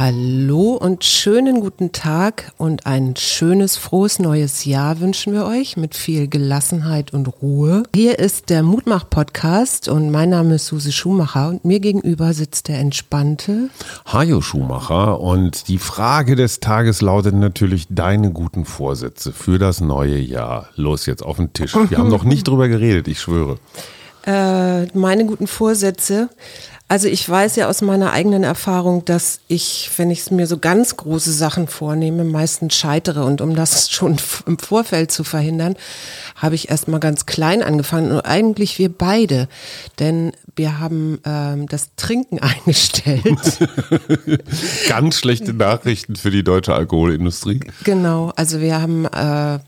Hallo und schönen guten Tag und ein schönes, frohes neues Jahr wünschen wir euch mit viel Gelassenheit und Ruhe. Hier ist der Mutmach-Podcast und mein Name ist Suse Schumacher und mir gegenüber sitzt der entspannte Hajo Schumacher und die Frage des Tages lautet natürlich deine guten Vorsätze für das neue Jahr. Los jetzt auf den Tisch. Wir haben noch nicht drüber geredet, ich schwöre. Äh, meine guten Vorsätze. Also ich weiß ja aus meiner eigenen Erfahrung, dass ich, wenn ich mir so ganz große Sachen vornehme, meistens scheitere. Und um das schon im Vorfeld zu verhindern, habe ich erst mal ganz klein angefangen. Und eigentlich wir beide. Denn wir haben ähm, das Trinken eingestellt. ganz schlechte Nachrichten für die deutsche Alkoholindustrie. Genau, also wir haben äh,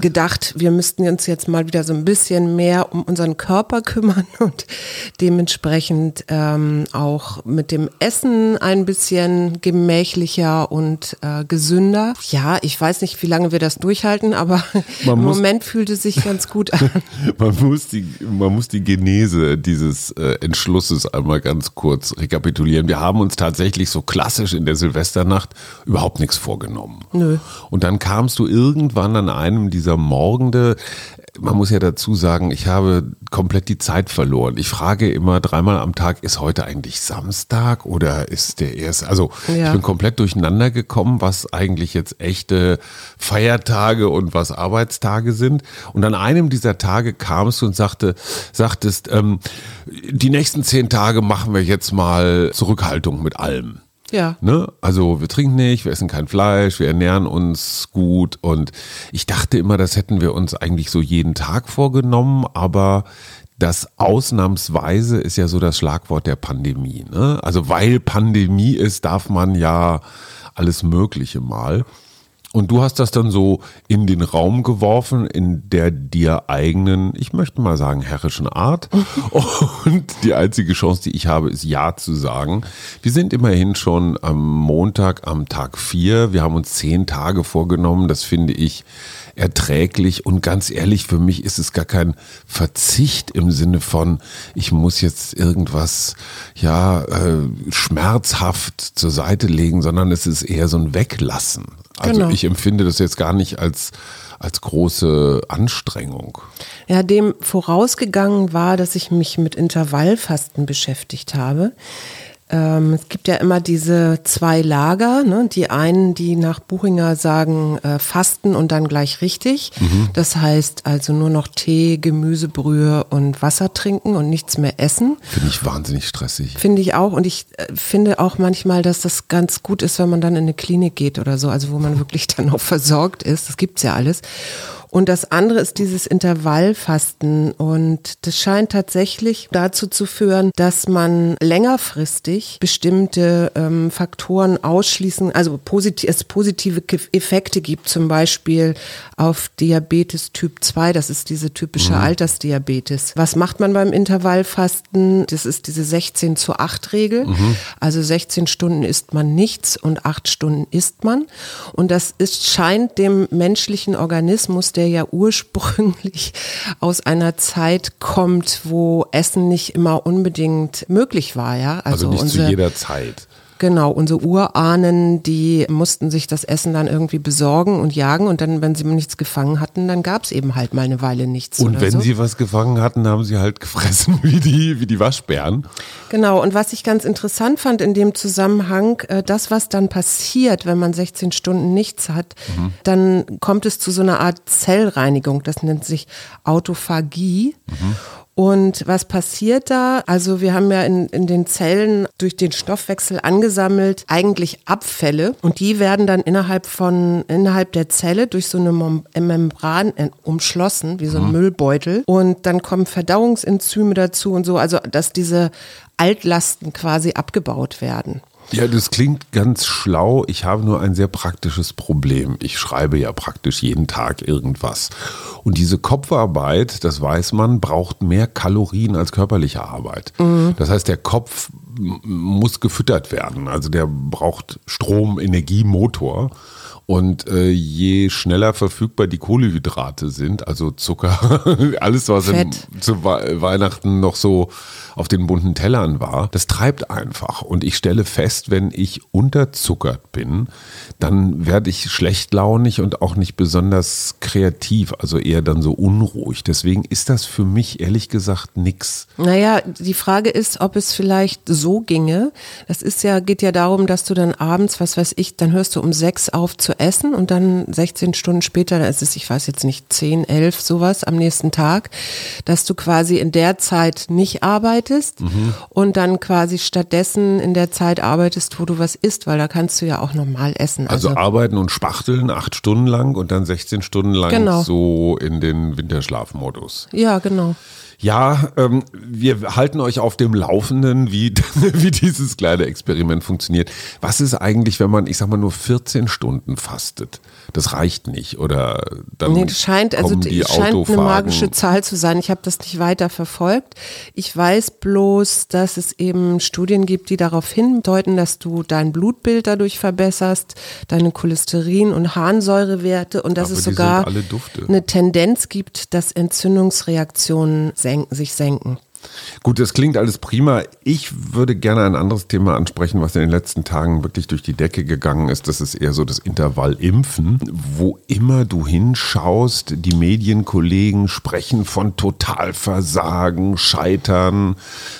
gedacht, wir müssten uns jetzt mal wieder so ein bisschen mehr um unseren Körper kümmern und dementsprechend ähm, auch mit dem Essen ein bisschen gemächlicher und äh, gesünder. Ja, ich weiß nicht, wie lange wir das durchhalten, aber man im muss, Moment fühlt es sich ganz gut an. man, muss die, man muss die Genese dieses äh, Entschlusses einmal ganz kurz rekapitulieren. Wir haben uns tatsächlich so klassisch in der Silvesternacht überhaupt nichts vorgenommen. Nö. Und dann kamst du irgendwann an einem dieser Morgende, man muss ja dazu sagen, ich habe komplett die Zeit verloren. Ich frage immer dreimal am Tag, ist heute eigentlich Samstag oder ist der erste? Also ja. ich bin komplett durcheinander gekommen, was eigentlich jetzt echte Feiertage und was Arbeitstage sind. Und an einem dieser Tage kamst du und sagte, sagtest, ähm, die nächsten zehn Tage machen wir jetzt mal Zurückhaltung mit allem. Ja. Ne? Also wir trinken nicht, wir essen kein Fleisch, wir ernähren uns gut und ich dachte immer, das hätten wir uns eigentlich so jeden Tag vorgenommen, aber das ausnahmsweise ist ja so das Schlagwort der Pandemie. Ne? Also weil Pandemie ist, darf man ja alles Mögliche mal. Und du hast das dann so in den Raum geworfen, in der dir eigenen, ich möchte mal sagen, herrischen Art. Und die einzige Chance, die ich habe, ist Ja zu sagen. Wir sind immerhin schon am Montag, am Tag vier. Wir haben uns zehn Tage vorgenommen. Das finde ich erträglich. Und ganz ehrlich, für mich ist es gar kein Verzicht im Sinne von, ich muss jetzt irgendwas, ja, äh, schmerzhaft zur Seite legen, sondern es ist eher so ein Weglassen. Also genau. ich empfinde das jetzt gar nicht als, als große Anstrengung. Ja, dem vorausgegangen war, dass ich mich mit Intervallfasten beschäftigt habe. Ähm, es gibt ja immer diese zwei Lager, ne? die einen, die nach Buchinger sagen, äh, fasten und dann gleich richtig. Mhm. Das heißt also nur noch Tee, Gemüsebrühe und Wasser trinken und nichts mehr essen. Finde ich wahnsinnig stressig. Finde ich auch und ich äh, finde auch manchmal, dass das ganz gut ist, wenn man dann in eine Klinik geht oder so, also wo man wirklich dann auch versorgt ist. Das gibt's ja alles. Und das andere ist dieses Intervallfasten. Und das scheint tatsächlich dazu zu führen, dass man längerfristig bestimmte ähm, Faktoren ausschließen, also positiv, es positive Effekte gibt, zum Beispiel auf Diabetes Typ 2. Das ist diese typische mhm. Altersdiabetes. Was macht man beim Intervallfasten? Das ist diese 16 zu 8 Regel. Mhm. Also 16 Stunden isst man nichts und 8 Stunden isst man. Und das ist, scheint dem menschlichen Organismus, der ja ursprünglich aus einer Zeit kommt, wo Essen nicht immer unbedingt möglich war, ja. Also, also nicht unsere, zu jeder Zeit. Genau, unsere Urahnen, die mussten sich das Essen dann irgendwie besorgen und jagen und dann, wenn sie nichts gefangen hatten, dann gab es eben halt mal eine Weile nichts. Und wenn so. sie was gefangen hatten, haben sie halt gefressen wie die, wie die Waschbären. Genau, und was ich ganz interessant fand in dem Zusammenhang, äh, das, was dann passiert, wenn man 16 Stunden nichts hat, mhm. dann kommt es zu so einer Art Zellreinigung, das nennt sich Autophagie. Mhm. Und was passiert da? Also wir haben ja in, in den Zellen durch den Stoffwechsel angesammelt eigentlich Abfälle und die werden dann innerhalb von innerhalb der Zelle durch so eine Membran umschlossen, wie so ein mhm. Müllbeutel. Und dann kommen Verdauungsenzyme dazu und so, also dass diese Altlasten quasi abgebaut werden. Ja, das klingt ganz schlau. Ich habe nur ein sehr praktisches Problem. Ich schreibe ja praktisch jeden Tag irgendwas. Und diese Kopfarbeit, das weiß man, braucht mehr Kalorien als körperliche Arbeit. Mhm. Das heißt, der Kopf muss gefüttert werden. Also der braucht Strom, Energie, Motor. Und äh, je schneller verfügbar die Kohlehydrate sind, also Zucker, alles, was im, zu Weihnachten noch so auf den bunten Tellern war, das treibt einfach. Und ich stelle fest, wenn ich unterzuckert bin, dann werde ich schlechtlaunig und auch nicht besonders kreativ, also eher dann so unruhig. Deswegen ist das für mich ehrlich gesagt nix. Naja, die Frage ist, ob es vielleicht so ginge. Das ist ja, geht ja darum, dass du dann abends, was weiß ich, dann hörst du um sechs auf zu essen und dann 16 Stunden später, da ist es, ich weiß jetzt nicht, 10, 11, sowas am nächsten Tag, dass du quasi in der Zeit nicht arbeitest mhm. und dann quasi stattdessen in der Zeit arbeitest, wo du was isst, weil da kannst du ja auch normal essen. Also, also arbeiten und spachteln acht Stunden lang und dann 16 Stunden lang genau. so in den Winterschlafmodus. Ja, genau. Ja, ähm, wir halten euch auf dem Laufenden, wie, wie dieses kleine Experiment funktioniert. Was ist eigentlich, wenn man, ich sag mal, nur 14 Stunden fastet? Das reicht nicht, oder dann Nee, das scheint, also die scheint eine magische Zahl zu sein. Ich habe das nicht weiter verfolgt. Ich weiß bloß, dass es eben Studien gibt, die darauf hindeuten, dass du dein Blutbild dadurch verbesserst, deine Cholesterin- und Harnsäurewerte und dass Aber es sogar eine Tendenz gibt, dass Entzündungsreaktionen senken sich senken. Gut, das klingt alles prima. Ich würde gerne ein anderes Thema ansprechen, was in den letzten Tagen wirklich durch die Decke gegangen ist. Das ist eher so das Intervall Impfen. Wo immer du hinschaust, die Medienkollegen sprechen von Totalversagen, Scheitern.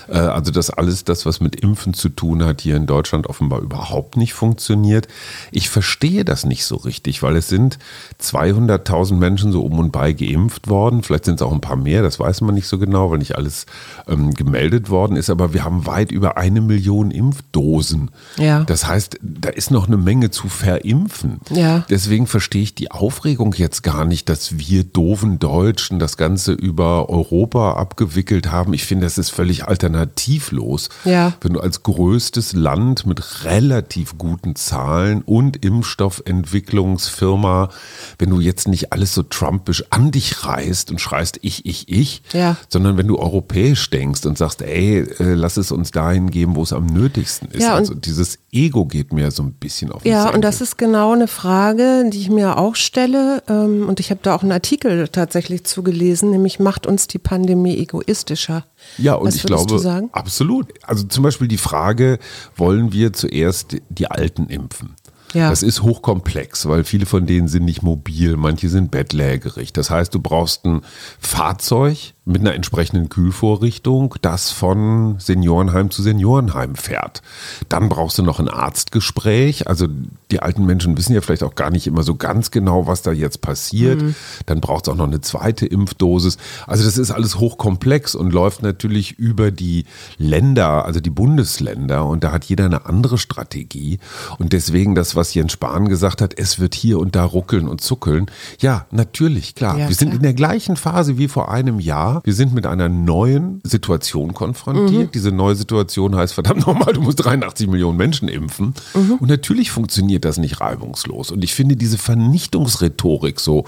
Äh, also das alles, das, was mit Impfen zu tun hat, hier in Deutschland offenbar überhaupt nicht funktioniert. Ich verstehe das nicht so richtig, weil es sind 200.000 Menschen so um und bei geimpft worden. Vielleicht sind es auch ein paar mehr, das weiß man nicht so genau, weil nicht alles ähm, gemeldet worden ist, aber wir haben weit über eine Million Impfdosen. Ja. Das heißt, da ist noch eine Menge zu verimpfen. Ja. Deswegen verstehe ich die Aufregung jetzt gar nicht, dass wir doofen Deutschen das Ganze über Europa abgewickelt haben. Ich finde, das ist völlig alternativlos. Ja. Wenn du als größtes Land mit relativ guten Zahlen und Impfstoffentwicklungsfirma, wenn du jetzt nicht alles so trumpisch an dich reißt und schreist ich, ich, ich, ja. sondern wenn du europäisch europäisch denkst und sagst, ey, äh, lass es uns dahin geben, wo es am nötigsten ist. Ja, also dieses Ego geht mir so ein bisschen auf den Ja, Senkel. und das ist genau eine Frage, die ich mir auch stelle. Ähm, und ich habe da auch einen Artikel tatsächlich zugelesen, nämlich macht uns die Pandemie egoistischer. Ja, und Was ich glaube, absolut. Also zum Beispiel die Frage, wollen wir zuerst die Alten impfen? Ja. Das ist hochkomplex, weil viele von denen sind nicht mobil, manche sind bettlägerig. Das heißt, du brauchst ein Fahrzeug mit einer entsprechenden Kühlvorrichtung, das von Seniorenheim zu Seniorenheim fährt. Dann brauchst du noch ein Arztgespräch. Also die alten Menschen wissen ja vielleicht auch gar nicht immer so ganz genau, was da jetzt passiert. Mhm. Dann braucht es auch noch eine zweite Impfdosis. Also das ist alles hochkomplex und läuft natürlich über die Länder, also die Bundesländer. Und da hat jeder eine andere Strategie. Und deswegen das, was Jens Spahn gesagt hat, es wird hier und da ruckeln und zuckeln. Ja, natürlich, klar. Ja, Wir sind in der gleichen Phase wie vor einem Jahr. Wir sind mit einer neuen Situation konfrontiert. Mhm. Diese neue Situation heißt, verdammt nochmal, du musst 83 Millionen Menschen impfen. Mhm. Und natürlich funktioniert das nicht reibungslos. Und ich finde diese Vernichtungsrhetorik so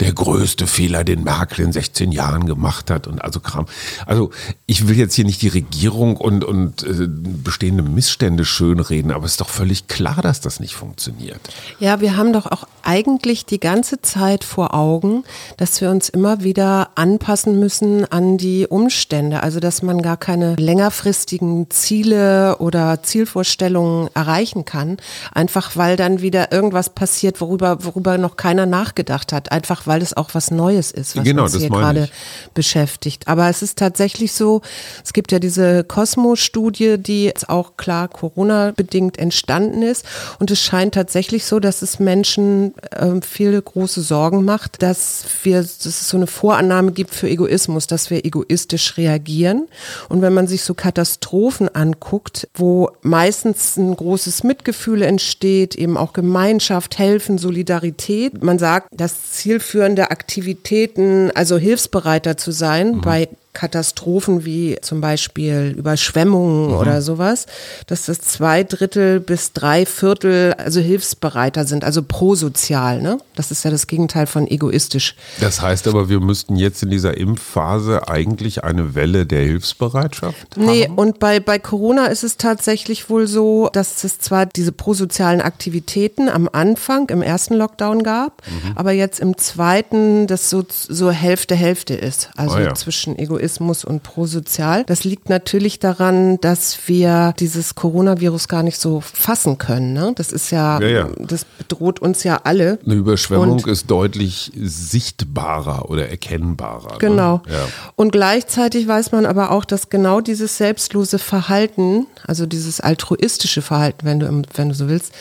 der größte Fehler, den Merkel in 16 Jahren gemacht hat und also Kram. Also ich will jetzt hier nicht die Regierung und, und äh, bestehende Missstände schönreden, aber es ist doch völlig klar, dass das nicht funktioniert. Ja, wir haben doch auch eigentlich die ganze Zeit vor Augen, dass wir uns immer wieder anpassen müssen an die Umstände. Also, dass man gar keine längerfristigen Ziele oder Zielvorstellungen erreichen kann, einfach weil dann wieder irgendwas passiert, worüber, worüber noch keiner nachgedacht hat. Einfach weil es auch was Neues ist, was genau, uns hier gerade beschäftigt. Aber es ist tatsächlich so, es gibt ja diese Cosmo-Studie, die jetzt auch klar Corona-bedingt entstanden ist. Und es scheint tatsächlich so, dass es Menschen äh, viele große Sorgen macht, dass wir, dass es so eine Vorannahme gibt für Egoismus, dass wir egoistisch reagieren. Und wenn man sich so Katastrophen anguckt, wo meistens ein großes Mitgefühl entsteht, eben auch Gemeinschaft, Helfen, Solidarität. Man sagt, dass zielführende Aktivitäten, also hilfsbereiter zu sein, mhm. bei Katastrophen wie zum Beispiel Überschwemmungen mhm. oder sowas, dass das zwei Drittel bis drei Viertel also hilfsbereiter sind, also prosozial. Ne? Das ist ja das Gegenteil von egoistisch. Das heißt aber, wir müssten jetzt in dieser Impfphase eigentlich eine Welle der Hilfsbereitschaft haben? Nee, und bei, bei Corona ist es tatsächlich wohl so, dass es zwar diese prosozialen Aktivitäten am Anfang im ersten Lockdown gab, mhm. aber jetzt im zweiten das so, so Hälfte Hälfte ist. Also oh ja. zwischen Egoismus Egoismus und prosozial. Das liegt natürlich daran, dass wir dieses Coronavirus gar nicht so fassen können. Ne? Das ist ja, ja, ja, das bedroht uns ja alle. Eine Überschwemmung und ist deutlich sichtbarer oder erkennbarer. Ne? Genau. Ne? Ja. Und gleichzeitig weiß man aber auch, dass genau dieses selbstlose Verhalten, also dieses altruistische Verhalten, wenn du, wenn du so willst,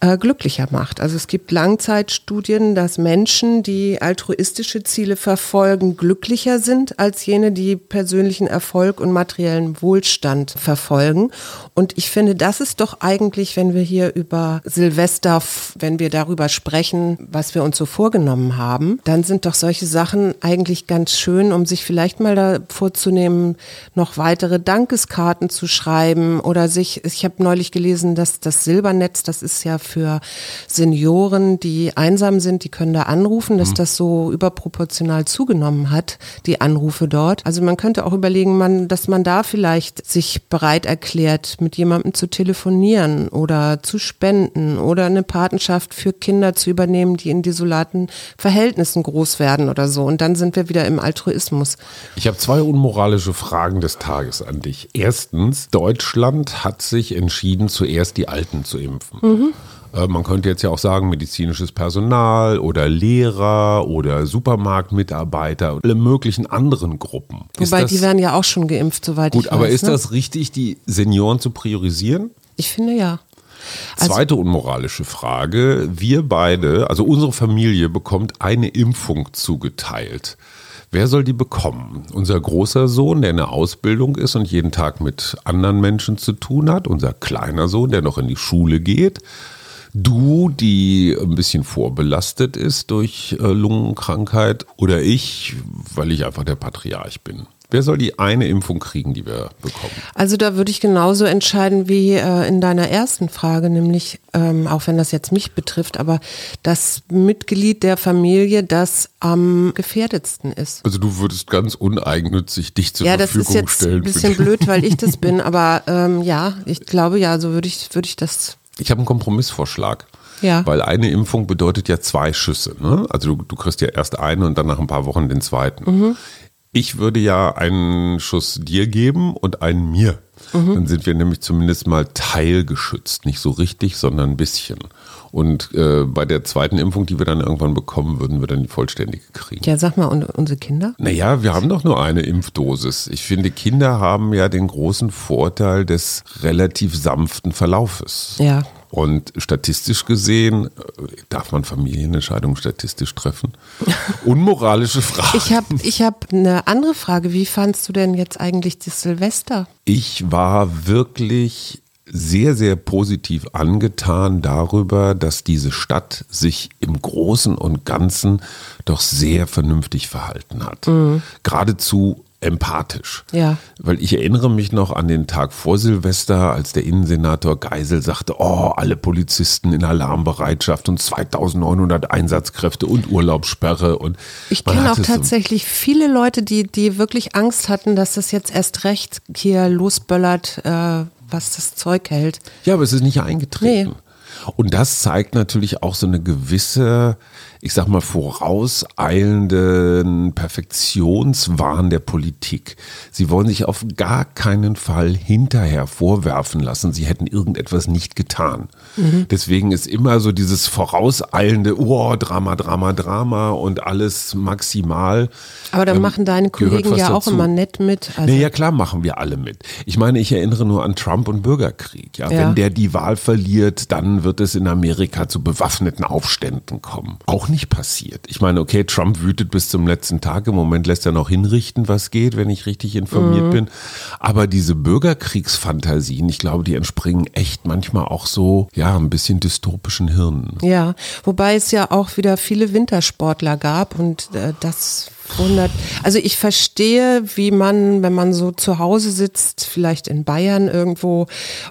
äh, glücklicher macht. Also es gibt Langzeitstudien, dass Menschen, die altruistische Ziele verfolgen, glücklicher sind als jene, die persönlichen Erfolg und materiellen Wohlstand verfolgen. Und ich finde, das ist doch eigentlich, wenn wir hier über Silvester, wenn wir darüber sprechen, was wir uns so vorgenommen haben, dann sind doch solche Sachen eigentlich ganz schön, um sich vielleicht mal da vorzunehmen, noch weitere Dankeskarten zu schreiben oder sich, ich habe neulich gelesen, dass das Silbernetz, das ist ja für Senioren, die einsam sind, die können da anrufen, dass mhm. das so überproportional zugenommen hat, die Anrufe dort. Also man könnte auch überlegen, man, dass man da vielleicht sich bereit erklärt, mit jemandem zu telefonieren oder zu spenden oder eine Patenschaft für Kinder zu übernehmen, die in desolaten Verhältnissen groß werden oder so. Und dann sind wir wieder im Altruismus. Ich habe zwei unmoralische Fragen des Tages an dich. Erstens, Deutschland hat sich entschieden, zuerst die Alten zu impfen. Mhm. Äh, man könnte jetzt ja auch sagen, medizinisches Personal oder Lehrer oder Supermarktmitarbeiter, alle möglichen anderen Gruppen. Wobei das, die werden ja auch schon geimpft, soweit gut, ich weiß. Gut, aber ist ne? das richtig, die Senioren zu priorisieren? Ich finde ja. Also, Zweite unmoralische Frage. Wir beide, also unsere Familie bekommt eine Impfung zugeteilt. Wer soll die bekommen? Unser großer Sohn, der in der Ausbildung ist und jeden Tag mit anderen Menschen zu tun hat. Unser kleiner Sohn, der noch in die Schule geht. Du, die ein bisschen vorbelastet ist durch äh, Lungenkrankheit oder ich, weil ich einfach der Patriarch bin. Wer soll die eine Impfung kriegen, die wir bekommen? Also da würde ich genauso entscheiden wie äh, in deiner ersten Frage, nämlich, ähm, auch wenn das jetzt mich betrifft, aber das Mitglied der Familie, das am gefährdetsten ist. Also du würdest ganz uneigennützig dich zur ja, Verfügung stellen. Ja, das ist jetzt ein bisschen blöd, weil ich das bin, aber ähm, ja, ich glaube ja, so würde ich, würde ich das ich habe einen Kompromissvorschlag. Ja. Weil eine Impfung bedeutet ja zwei Schüsse. Ne? Also du, du kriegst ja erst eine und dann nach ein paar Wochen den zweiten. Mhm. Ich würde ja einen Schuss dir geben und einen mir. Mhm. Dann sind wir nämlich zumindest mal teilgeschützt. Nicht so richtig, sondern ein bisschen. Und äh, bei der zweiten Impfung, die wir dann irgendwann bekommen, würden wir dann die vollständige kriegen. Ja, sag mal, und unsere Kinder? Naja, wir haben doch nur eine Impfdosis. Ich finde, Kinder haben ja den großen Vorteil des relativ sanften Verlaufes. Ja. Und statistisch gesehen, äh, darf man Familienentscheidungen statistisch treffen? Unmoralische Frage. Ich habe ich hab eine andere Frage. Wie fandst du denn jetzt eigentlich das Silvester? Ich war wirklich sehr, sehr positiv angetan darüber, dass diese Stadt sich im Großen und Ganzen doch sehr vernünftig verhalten hat. Mhm. Geradezu empathisch. Ja. Weil ich erinnere mich noch an den Tag vor Silvester, als der Innensenator Geisel sagte, oh, alle Polizisten in Alarmbereitschaft und 2900 Einsatzkräfte und Urlaubssperre und Ich kenne auch tatsächlich so viele Leute, die, die wirklich Angst hatten, dass das jetzt erst recht hier losböllert, äh, was das Zeug hält. Ja, aber es ist nicht eingetreten. Nee. Und das zeigt natürlich auch so eine gewisse ich sag mal, vorauseilenden Perfektionswahn der Politik. Sie wollen sich auf gar keinen Fall hinterher vorwerfen lassen, sie hätten irgendetwas nicht getan. Mhm. Deswegen ist immer so dieses vorauseilende, oh, Drama, Drama, Drama und alles maximal. Aber dann ähm, machen deine Kollegen ja auch immer nett mit. Also nee, ja klar machen wir alle mit. Ich meine, ich erinnere nur an Trump und Bürgerkrieg. Ja? ja. Wenn der die Wahl verliert, dann wird es in Amerika zu bewaffneten Aufständen kommen. Auch nicht passiert. Ich meine, okay, Trump wütet bis zum letzten Tag. Im Moment lässt er noch hinrichten, was geht, wenn ich richtig informiert mhm. bin. Aber diese Bürgerkriegsfantasien, ich glaube, die entspringen echt manchmal auch so, ja, ein bisschen dystopischen Hirnen. Ja, wobei es ja auch wieder viele Wintersportler gab und äh, das 100. Also ich verstehe, wie man, wenn man so zu Hause sitzt, vielleicht in Bayern irgendwo,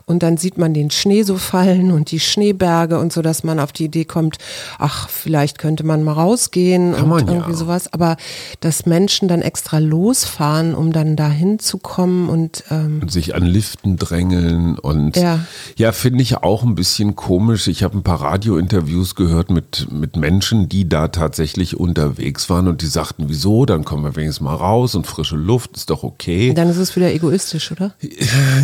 und dann sieht man den Schnee so fallen und die Schneeberge und so, dass man auf die Idee kommt, ach, vielleicht könnte man mal rausgehen Kann und man ja. irgendwie sowas. Aber dass Menschen dann extra losfahren, um dann dahin zu kommen und ähm, und sich an Liften drängeln und Ja. ja, finde ich auch ein bisschen komisch. Ich habe ein paar Radiointerviews gehört mit, mit Menschen, die da tatsächlich unterwegs waren und die sagten, wieso, dann kommen wir wenigstens mal raus und frische Luft ist doch okay. dann ist es wieder egoistisch, oder?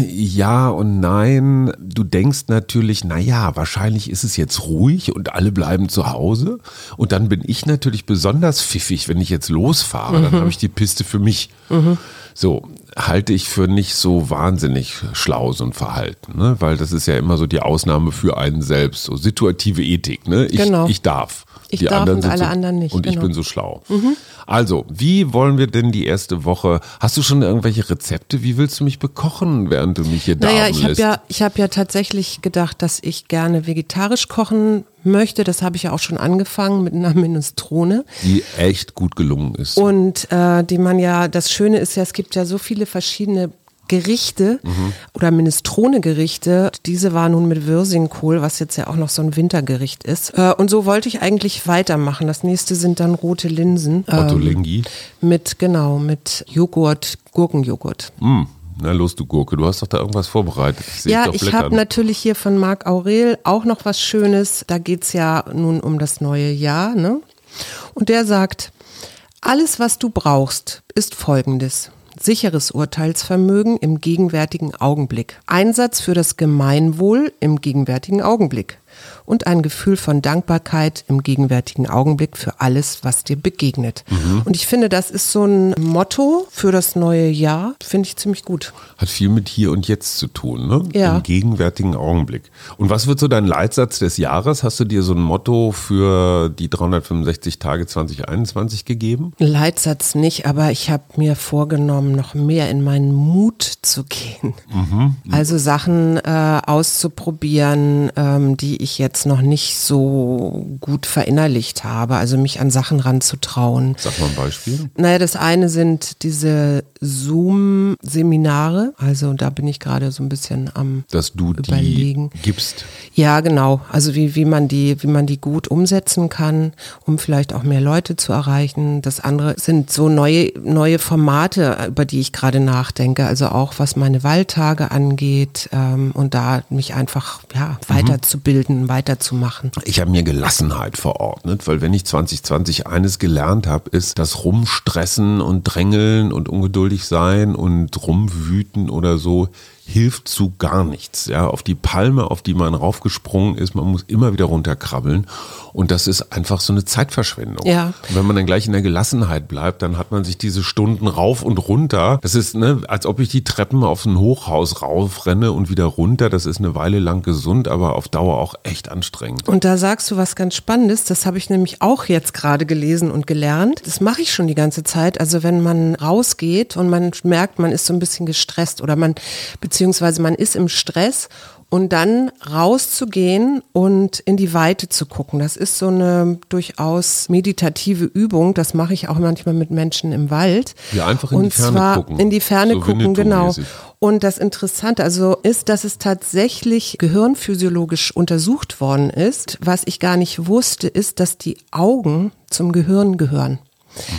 Ja und nein. Du denkst natürlich, naja, wahrscheinlich ist es jetzt ruhig und alle bleiben zu Hause. Und dann bin ich natürlich besonders pfiffig, wenn ich jetzt losfahre. Dann habe ich die Piste für mich. So, halte ich für nicht so wahnsinnig schlau, so ein Verhalten. Ne? Weil das ist ja immer so die Ausnahme für einen selbst. So situative Ethik. Ne? Ich, Genau. ich darf. Ich die darf anderen und sind alle so, anderen nicht, Und ich genau. bin so schlau. Also, wie wollen wir denn die erste Woche? Hast du schon irgendwelche Rezepte? Wie willst du mich bekochen, während du mich hier Naja, darben ich habe ja, ich habe ja tatsächlich gedacht, dass ich gerne vegetarisch kochen möchte. Das habe ich ja auch schon angefangen mit einer Minestrone. die echt gut gelungen ist. Und äh, die man ja, das Schöne ist ja, es gibt ja so viele verschiedene Gerichte oder Minestrone-Gerichte. Diese war nun mit Wirsingkohl, was jetzt ja auch noch so ein Wintergericht ist. Äh, und so wollte ich eigentlich weitermachen. Das nächste sind dann rote Linsen. Ähm, mit, genau, mit Joghurt, Gurkenjoghurt. Hm, na los, du Gurke, du hast doch da irgendwas vorbereitet. Sehe Ja, ich blättern. habe natürlich hier von Marc Aurel auch noch was Schönes. Da geht's ja nun um das neue Jahr. Ne? Und der sagt, alles, was du brauchst, ist folgendes. Sicheres Urteilsvermögen im gegenwärtigen Augenblick. Einsatz für das Gemeinwohl im gegenwärtigen Augenblick. Und ein Gefühl von Dankbarkeit im gegenwärtigen Augenblick für alles, was dir begegnet. Mhm. Und ich finde, das ist so ein Motto für das neue Jahr. Finde ich ziemlich gut. Hat viel mit hier und jetzt zu tun, ne? Ja. Im gegenwärtigen Augenblick. Und was wird so dein Leitsatz des Jahres? Hast du dir so ein Motto für die 365 Tage 2021 gegeben? Leitsatz nicht, aber ich habe mir vorgenommen, noch mehr in meinen Mut zu gehen. Also Sachen äh, auszuprobieren, ähm, die ich jetzt noch nicht so gut verinnerlicht habe. Also mich an Sachen ranzutrauen. Sag mal ein Beispiel. Naja, das eine sind diese Zoom-Seminare. Also da bin ich gerade so ein bisschen am Dass du die Überlegen. gibst. ja, genau. Also wie, wie man die, wie man die gut umsetzen kann, um vielleicht auch mehr Leute zu erreichen. Das andere sind so neue, neue Formate, über die ich gerade nachdenke. Also auch was meine Waldtage angeht ähm, und da mich einfach ja weiterzubilden, weiterzumachen. Ich habe mir Gelassenheit verordnet, weil wenn ich 2020 eines gelernt habe, ist das Rumstressen und Drängeln und ungeduldig sein und rumwüten oder so hilft zu gar nichts. Ja, auf die Palme, auf die man raufgesprungen ist, man muss immer wieder runterkrabbeln und das ist einfach so eine Zeitverschwendung. Ja. Und wenn man dann gleich in der Gelassenheit bleibt, dann hat man sich diese Stunden rauf und runter. Das ist, ne, als ob ich die Treppen auf ein Hochhaus raufrenne und wieder runter. Das ist eine Weile lang gesund, aber auf Dauer auch echt anstrengend. Und da sagst du was ganz Spannendes, das habe ich nämlich auch jetzt gerade gelesen und gelernt. Das mache ich schon die ganze Zeit. Also wenn man rausgeht und man merkt, man ist so ein bisschen gestresst oder man, beziehungsweise man ist im Stress und dann rauszugehen und in die Weite zu gucken. Das ist so eine durchaus meditative Übung. Das mache ich auch manchmal mit Menschen im Wald. Ja, einfach in und die Ferne zwar gucken. In die Ferne So gucken, genau. Und das Interessante also ist, dass es tatsächlich gehirnphysiologisch untersucht worden ist. Was ich gar nicht wusste, ist, dass die Augen zum Gehirn gehören.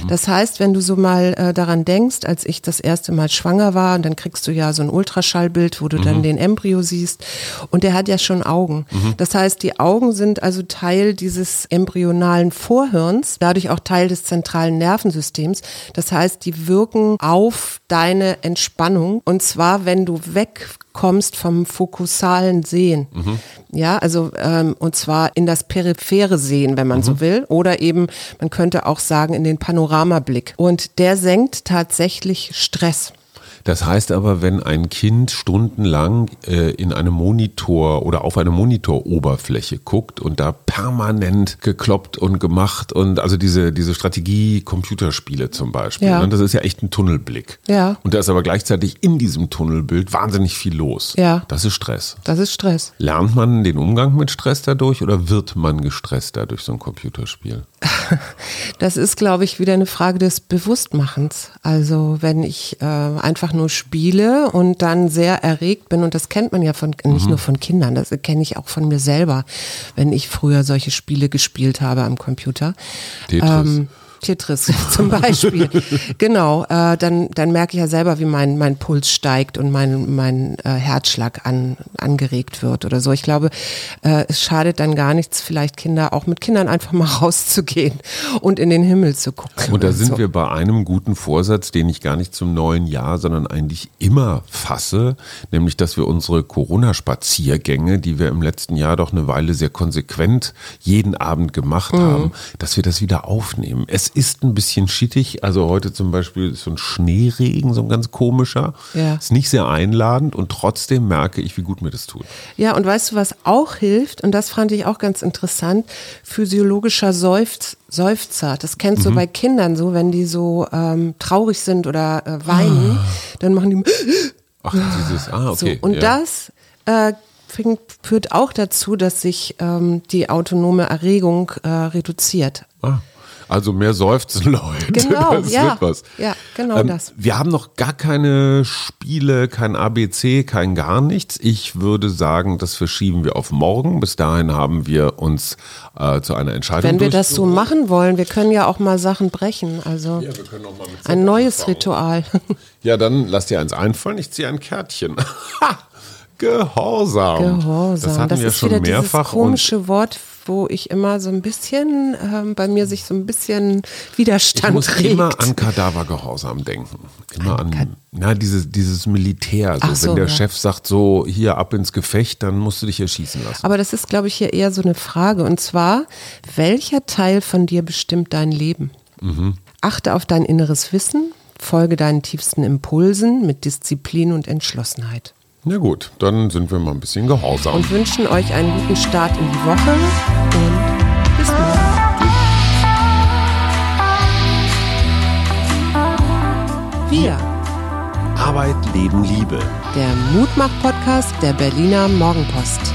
Das heißt, wenn du so mal äh, daran denkst, als ich das erste Mal schwanger war, und dann kriegst du ja so ein Ultraschallbild, wo du dann den Embryo siehst, und der hat ja schon Augen. Das heißt, die Augen sind also Teil dieses embryonalen Vorhirns, dadurch auch Teil des zentralen Nervensystems. Das heißt, die wirken auf deine Entspannung, und zwar, wenn du wegkommst vom fokusalen Sehen. Ja, also ähm, und zwar in das periphere Sehen, wenn man so will, oder eben, man könnte auch sagen, in den Panoramablick. Und der senkt tatsächlich Stress. Das heißt aber, wenn ein Kind stundenlang äh, in einem Monitor oder auf eine Monitoroberfläche guckt und da permanent gekloppt und gemacht und also diese, diese Strategie-Computerspiele zum Beispiel. Ja. Ne? Das ist ja echt ein Tunnelblick. Ja. Und da ist aber gleichzeitig in diesem Tunnelbild wahnsinnig viel los. Ja. Das ist Stress. Das ist Stress. Lernt man den Umgang mit Stress dadurch oder wird man gestresst dadurch so ein Computerspiel? Das ist, glaube ich, wieder eine Frage des Bewusstmachens. Also wenn ich äh, einfach nur spiele und dann sehr erregt bin, und das kennt man ja von nicht nur von Kindern, das kenne ich auch von mir selber, wenn ich früher solche Spiele gespielt habe am Computer. Tetris. Ähm, Tetris zum Beispiel. genau, äh, dann, dann merke ich ja selber, wie mein, mein Puls steigt und mein, mein äh, Herzschlag an, angeregt wird oder so. Ich glaube, äh, es schadet dann gar nichts, vielleicht Kinder, auch mit Kindern einfach mal rauszugehen und in den Himmel zu gucken. Und da sind so. wir bei einem guten Vorsatz, den ich gar nicht zum neuen Jahr, sondern eigentlich immer fasse, nämlich, dass wir unsere Corona-Spaziergänge, die wir im letzten Jahr doch eine Weile sehr konsequent jeden Abend gemacht Mhm. haben, dass wir das wieder aufnehmen. Es ist ein bisschen schittig, also heute zum Beispiel ist so ein Schneeregen, so ein ganz komischer. Ja. Ist nicht sehr einladend und trotzdem merke ich, wie gut mir das tut. Ja, und weißt du, was auch hilft, und das fand ich auch ganz interessant, physiologischer Seufz, Seufzer. Das kennst Mhm. du bei Kindern so, wenn die so ähm, traurig sind oder äh, weinen, dann machen die Ach, dieses, ah, okay. so. Und ja. das äh, führt auch dazu, dass sich ähm, die autonome Erregung äh, reduziert. Ah, also mehr seufzen Leute. Genau, das ja. wird was. Ja, genau Ähm, das. Wir haben noch gar keine Spiele, kein ABC, kein gar nichts. Ich würde sagen, das verschieben wir auf morgen. Bis dahin haben wir uns äh, zu einer Entscheidung Wenn wir das so machen wollen, wir können ja auch mal Sachen brechen. Also Ja, wir ein neues anfangen. Ritual. Ja, dann lass dir eins einfallen. Ich ziehe ein Kärtchen. Gehorsam. Gehorsam. Das hatten wir ist schon mehrfach. dieses komische Wort, wo ich immer so ein bisschen, ähm, bei mir sich so ein bisschen Ich Widerstand muss regt. immer an Kadavergehorsam denken. Immer an, na, dieses, dieses Militär. So, Ach so, wenn der ja. Chef sagt, so, hier ab ins Gefecht, dann musst du dich erschießen lassen. Aber das ist, glaube ich, hier eher so eine Frage. Und zwar, welcher Teil von dir bestimmt dein Leben? Mhm. Achte auf dein inneres Wissen, folge deinen tiefsten Impulsen mit Disziplin und Entschlossenheit. Na gut, dann sind wir mal ein bisschen gehorsam. Und wünschen euch einen guten Start in die Woche und bis morgen. Wir, Arbeit, Leben, Liebe. der Mutmach-Podcast der Berliner Morgenpost.